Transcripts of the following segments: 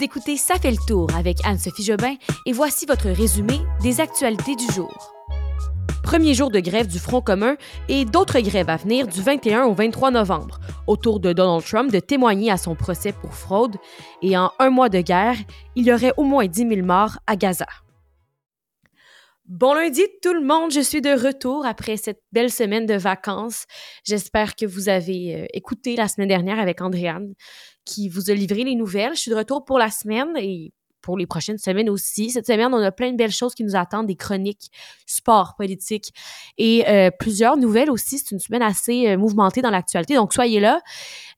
Vous écoutez Ça fait le tour avec Anne-Sophie Jobin et voici votre résumé des actualités du jour. Premier jour de grève du Front commun et d'autres grèves à venir du 21 au 23 novembre, autour de Donald Trump de témoigner à son procès pour fraude. Et en un mois de guerre, il y aurait au moins 10 000 morts à Gaza. Bon lundi tout le monde, je suis de retour après cette belle semaine de vacances. J'espère que vous avez euh, écouté la semaine dernière avec Andréane qui vous a livré les nouvelles. Je suis de retour pour la semaine et pour les prochaines semaines aussi. Cette semaine, on a plein de belles choses qui nous attendent, des chroniques, sport, politique et euh, plusieurs nouvelles aussi. C'est une semaine assez euh, mouvementée dans l'actualité, donc soyez là.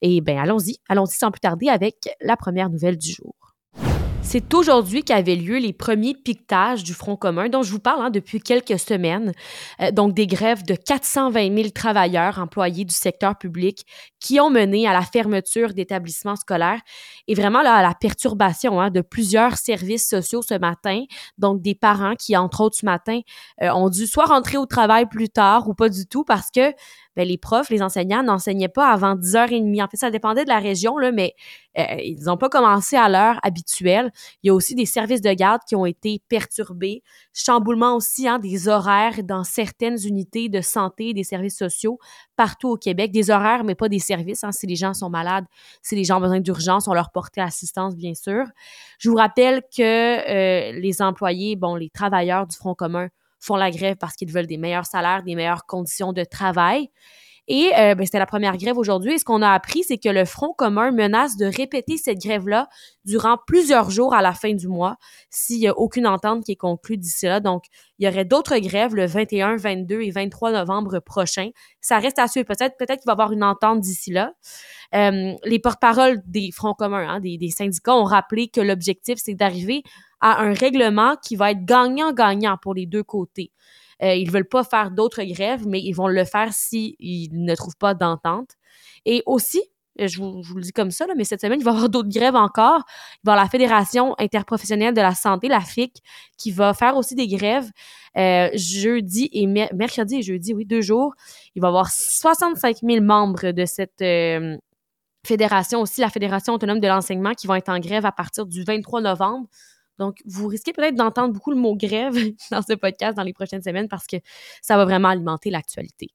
Et bien, allons-y, allons-y sans plus tarder avec la première nouvelle du jour. C'est aujourd'hui qu'avaient lieu les premiers piquetages du Front commun dont je vous parle hein, depuis quelques semaines. Euh, donc des grèves de 420 000 travailleurs employés du secteur public qui ont mené à la fermeture d'établissements scolaires et vraiment là, à la perturbation hein, de plusieurs services sociaux ce matin. Donc des parents qui, entre autres ce matin, euh, ont dû soit rentrer au travail plus tard ou pas du tout parce que ben, les profs, les enseignants n'enseignaient pas avant 10h30. En fait, ça dépendait de la région, là, mais euh, ils n'ont pas commencé à l'heure habituelle. Il y a aussi des services de garde qui ont été perturbés. Chamboulement aussi hein, des horaires dans certaines unités de santé, des services sociaux partout au Québec. Des horaires, mais pas des services. Hein, si les gens sont malades, si les gens ont besoin d'urgence, on leur portait assistance, bien sûr. Je vous rappelle que euh, les employés, bon, les travailleurs du Front commun font la grève parce qu'ils veulent des meilleurs salaires, des meilleures conditions de travail. Et euh, ben, c'était la première grève aujourd'hui. Et ce qu'on a appris, c'est que le Front commun menace de répéter cette grève-là durant plusieurs jours à la fin du mois s'il n'y a aucune entente qui est conclue d'ici là. Donc, il y aurait d'autres grèves le 21, 22 et 23 novembre prochain. Ça reste à suivre. Peut-être peut-être qu'il va y avoir une entente d'ici là. Euh, les porte-paroles des Fronts communs, hein, des, des syndicats, ont rappelé que l'objectif, c'est d'arriver à un règlement qui va être gagnant-gagnant pour les deux côtés. Euh, ils ne veulent pas faire d'autres grèves, mais ils vont le faire s'ils ne trouvent pas d'entente. Et aussi, euh, je vous, le dis comme ça, mais cette semaine, il va y avoir d'autres grèves encore. Il va y avoir la Fédération interprofessionnelle de la santé, la FIC, qui va faire aussi des grèves euh, jeudi et mercredi et jeudi, oui, deux jours. Il va y avoir 65 000 membres de cette fédération, aussi la Fédération autonome de l'enseignement, qui vont être en grève à partir du 23 novembre. Donc, vous risquez peut-être d'entendre beaucoup le mot grève dans ce podcast dans les prochaines semaines parce que ça va vraiment alimenter l'actualité.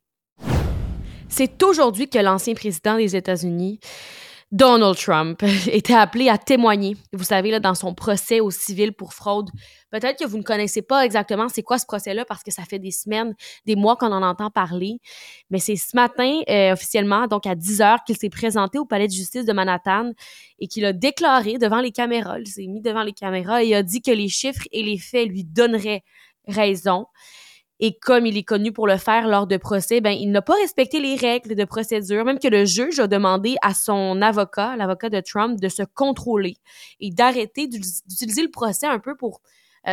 C'est aujourd'hui que l'ancien président des États-Unis Donald Trump était appelé à témoigner, vous savez, là, dans son procès au civil pour fraude. Peut-être que vous ne connaissez pas exactement c'est quoi ce procès-là parce que ça fait des semaines, des mois qu'on en entend parler. Mais c'est ce matin, euh, officiellement, donc à 10 heures, qu'il s'est présenté au palais de justice de Manhattan et qu'il a déclaré devant les caméras, il s'est mis devant les caméras et a dit que les chiffres et les faits lui donneraient raison. Et comme il est connu pour le faire lors de procès, ben il n'a pas respecté les règles de procédure, même que le juge a demandé à son avocat, l'avocat de Trump, de se contrôler et d'arrêter d'utiliser le procès un peu pour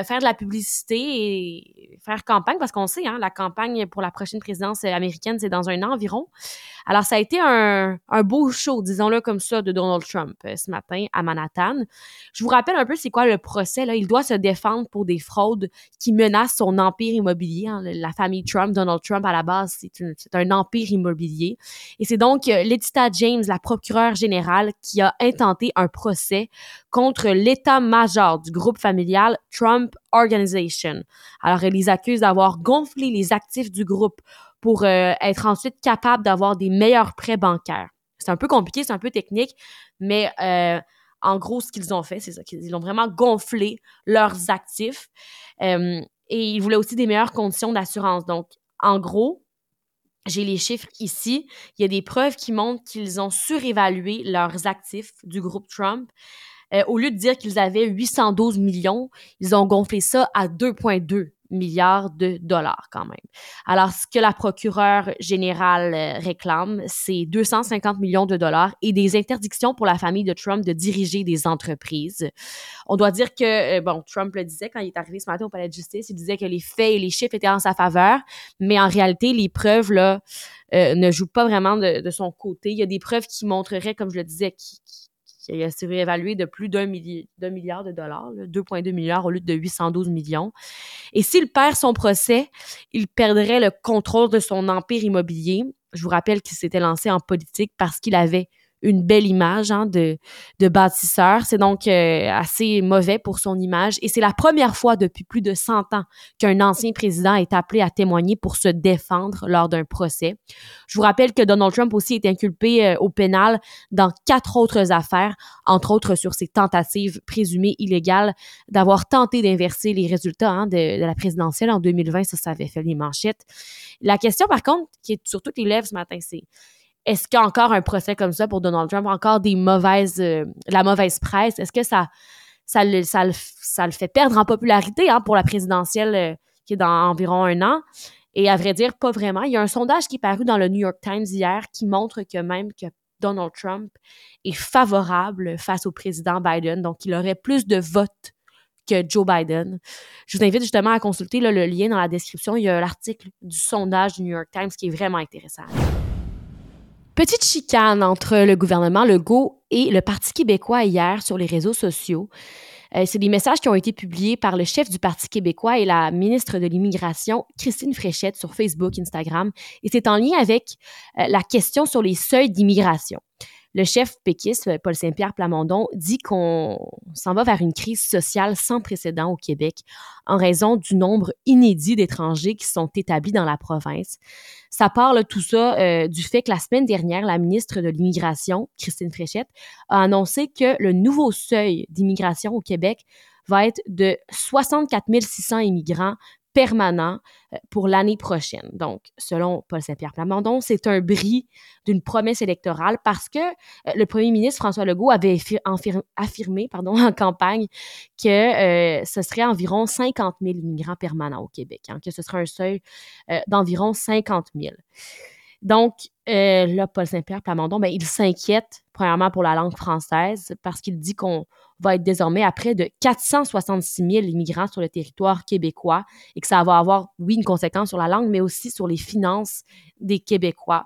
faire de la publicité et faire campagne, parce qu'on sait, hein, la campagne pour la prochaine présidence américaine, c'est dans un an environ. Alors, ça a été un, un beau show, disons-le comme ça, de Donald Trump euh, ce matin à Manhattan. Je vous rappelle un peu c'est quoi le procès. Là. Il doit se défendre pour des fraudes qui menacent son empire immobilier. Hein. La famille Trump, Donald Trump, à la base, c'est un empire immobilier. Et c'est donc euh, Letita James, la procureure générale, qui a intenté un procès contre l'état-major du groupe familial Trump Organization. Alors, elle les accuse d'avoir gonflé les actifs du groupe pour euh, être ensuite capable d'avoir des meilleurs prêts bancaires. C'est un peu compliqué, c'est un peu technique, mais euh, en gros, ce qu'ils ont fait, c'est ça, qu'ils ont vraiment gonflé leurs actifs euh, et ils voulaient aussi des meilleures conditions d'assurance. Donc, en gros, j'ai les chiffres ici. Il y a des preuves qui montrent qu'ils ont surévalué leurs actifs du groupe Trump. Euh, au lieu de dire qu'ils avaient 812 millions, ils ont gonflé ça à 2,2 milliards de dollars quand même. Alors, ce que la procureure générale euh, réclame, c'est 250 millions de dollars et des interdictions pour la famille de Trump de diriger des entreprises. On doit dire que, euh, bon, Trump le disait quand il est arrivé ce matin au palais de justice, il disait que les faits et les chiffres étaient en sa faveur, mais en réalité, les preuves, là, ne jouent pas vraiment de, son côté. Il y a des preuves qui montreraient, comme je le disais, qui qui a été réévalué de plus d'un milliard de dollars, 2,2 milliards au lieu de 812 millions. Et s'il perd son procès, il perdrait le contrôle de son empire immobilier. Je vous rappelle qu'il s'était lancé en politique parce qu'il avait une belle image hein, de, bâtisseur. C'est donc euh, assez mauvais pour son image. Et c'est la première fois depuis plus de 100 ans qu'un ancien président est appelé à témoigner pour se défendre lors d'un procès. Je vous rappelle que Donald Trump aussi est inculpé euh, au pénal dans quatre autres affaires, entre autres sur ses tentatives présumées illégales d'avoir tenté d'inverser les résultats hein, de, de la présidentielle en 2020. Ça, ça avait fait les manchettes. La question, par contre, qui est sur toutes les lèvres ce matin, c'est est-ce qu'il y a encore un procès comme ça pour Donald Trump, encore des mauvaises, euh, la mauvaise presse? Est-ce que ça, ça, le, ça, le, ça le fait perdre en popularité hein, pour la présidentielle euh, qui est dans environ un an? Et à vrai dire, pas vraiment. Il y a un sondage qui est paru dans le New York Times hier qui montre que même que Donald Trump est favorable face au président Biden, donc il aurait plus de votes que Joe Biden. Je vous invite justement à consulter le lien dans la description. Il y a l'article du sondage du New York Times qui est vraiment intéressant. Petite chicane entre le gouvernement Legault et le Parti québécois hier sur les réseaux sociaux. Euh, c'est des messages qui ont été publiés par le chef du Parti québécois et la ministre de l'Immigration, Christine Fréchette, sur Facebook, Instagram. Et c'est en lien avec euh, la question sur les seuils d'immigration. Le chef péquiste, Paul Saint-Pierre Plamondon, dit qu'on s'en va vers une crise sociale sans précédent au Québec en raison du nombre inédit d'étrangers qui sont établis dans la province. Ça parle tout ça euh, du fait que la semaine dernière, la ministre de l'Immigration, Christine Fréchette, a annoncé que le nouveau seuil d'immigration au Québec va être de 64 600 immigrants permanent euh, pour l'année prochaine. Donc, selon Paul Saint-Pierre Plamondon, c'est un bris d'une promesse électorale parce que euh, le premier ministre François Legault avait affirmé pardon, en campagne que euh, ce serait environ 50 000 immigrants permanents au Québec, hein, que ce serait un seuil d'environ 50 000. Donc, là, Paul Saint-Pierre Plamondon, ben, il s'inquiète, premièrement, pour la langue française, parce qu'il dit qu'on va être désormais à près de 466 000 immigrants sur le territoire québécois et que ça va avoir, oui, une conséquence sur la langue, mais aussi sur les finances des Québécois.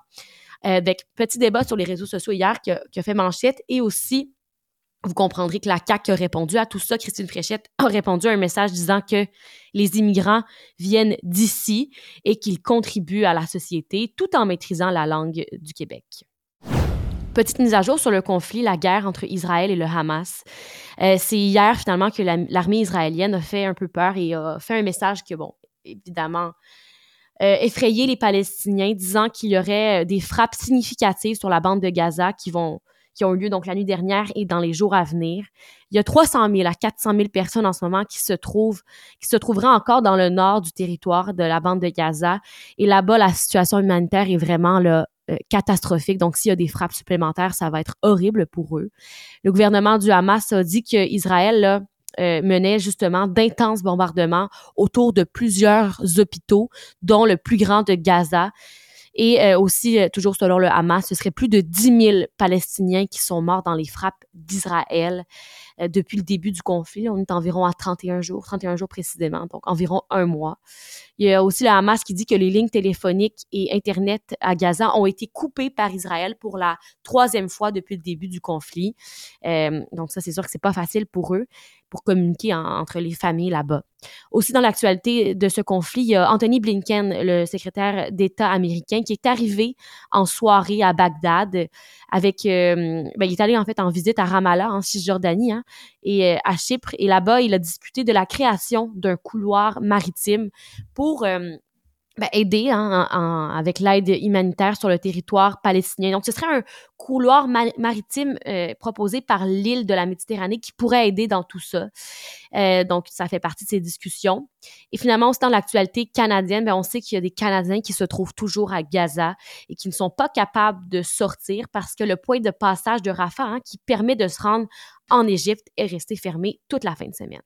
Euh, petit débat sur les réseaux sociaux hier qui fait manchette et aussi vous comprendrez que la CAQ a répondu à tout ça. Christine Fréchette a répondu à un message disant que les immigrants viennent d'ici et qu'ils contribuent à la société tout en maîtrisant la langue du Québec. Petite mise à jour sur le conflit, la guerre entre Israël et le Hamas. Euh, c'est hier finalement que l'armée israélienne a fait un peu peur et a fait un message que, bon, évidemment, euh, effrayé les Palestiniens, disant qu'il y aurait euh, des frappes significatives sur la bande de Gaza qui vont qui ont eu lieu donc la nuit dernière et dans les jours à venir. Il y a 300 000 à 400 000 personnes en ce moment qui se trouvent, qui se trouveraient encore dans le nord du territoire de la bande de Gaza. Et là-bas, la situation humanitaire est vraiment là, euh, catastrophique. Donc, s'il y a des frappes supplémentaires, ça va être horrible pour eux. Le gouvernement du Hamas a dit qu'Israël là, euh, menait justement d'intenses bombardements autour de plusieurs hôpitaux, dont le plus grand de Gaza. Et euh, aussi, euh, toujours selon le Hamas, ce serait plus de 10 000 Palestiniens qui sont morts dans les frappes d'Israël euh, depuis le début du conflit. On est environ à 31 jours, 31 jours précisément, donc environ un mois. Il y a aussi le Hamas qui dit que les lignes téléphoniques et Internet à Gaza ont été coupées par Israël pour la troisième fois depuis le début du conflit. donc ça, c'est sûr que c'est pas facile pour eux pour communiquer entre les familles là-bas. Aussi, dans l'actualité de ce conflit, il y a Anthony Blinken, le secrétaire d'État américain, qui est arrivé en soirée à Bagdad avec... Euh, ben, il est allé en fait en visite à Ramallah, en Cisjordanie, hein, et euh, à Chypre. Et là-bas, il a discuté de la création d'un couloir maritime pour... Euh, ben, aider hein, avec l'aide humanitaire sur le territoire palestinien. Donc, ce serait un couloir maritime euh, proposé par l'île de la Méditerranée qui pourrait aider dans tout ça. Euh, donc, ça fait partie de ces discussions. Et finalement, aussi dans l'actualité canadienne, ben, on sait qu'il y a des Canadiens qui se trouvent toujours à Gaza et qui ne sont pas capables de sortir parce que le point de passage de Rafah, hein, qui permet de se rendre en Égypte, est resté fermé toute la fin de semaine.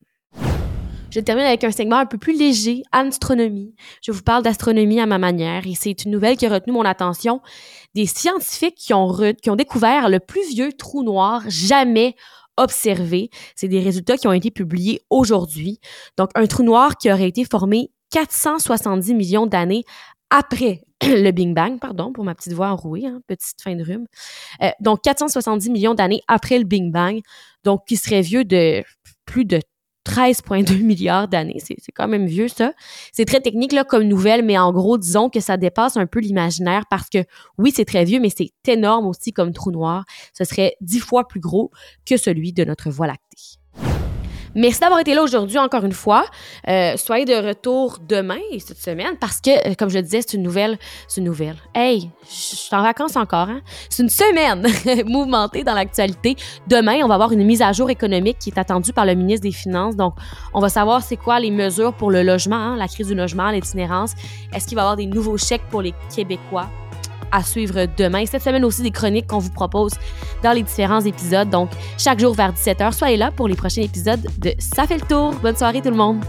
Je termine avec un segment un peu plus léger, astronomie. Je vous parle d'astronomie à ma manière et c'est une nouvelle qui a retenu mon attention. Des scientifiques qui ont, qui ont découvert le plus vieux trou noir jamais observé. C'est des résultats qui ont été publiés aujourd'hui. Donc, un trou noir qui aurait été formé 470 millions d'années après le Big Bang, pardon, pour ma petite voix enrouée, hein, petite fin de rhume. Euh, donc, 470 millions d'années après le Big Bang, donc qui serait vieux de plus de 13,2 milliards d'années. C'est quand même vieux, ça. C'est très technique là, comme nouvelle, mais en gros, disons que ça dépasse un peu l'imaginaire parce que oui, c'est très vieux, mais c'est énorme aussi comme trou noir. Ce serait dix fois plus gros que celui de notre Voie lactée. Merci d'avoir été là aujourd'hui encore une fois. Euh, soyez de retour demain et cette semaine parce que, euh, comme je le disais, c'est une nouvelle. C'est une nouvelle. Hey, je suis en vacances encore. Hein? C'est une semaine mouvementée dans l'actualité. Demain, on va avoir une mise à jour économique qui est attendue par le ministre des Finances. Donc, on va savoir c'est quoi les mesures pour le logement, hein, la crise du logement, l'itinérance. Est-ce qu'il va y avoir des nouveaux chèques pour les Québécois? À suivre demain. Cette semaine aussi, des chroniques qu'on vous propose dans les différents épisodes. Donc, chaque jour vers 17h, soyez là pour les prochains épisodes de Ça fait le tour. Bonne soirée tout le monde!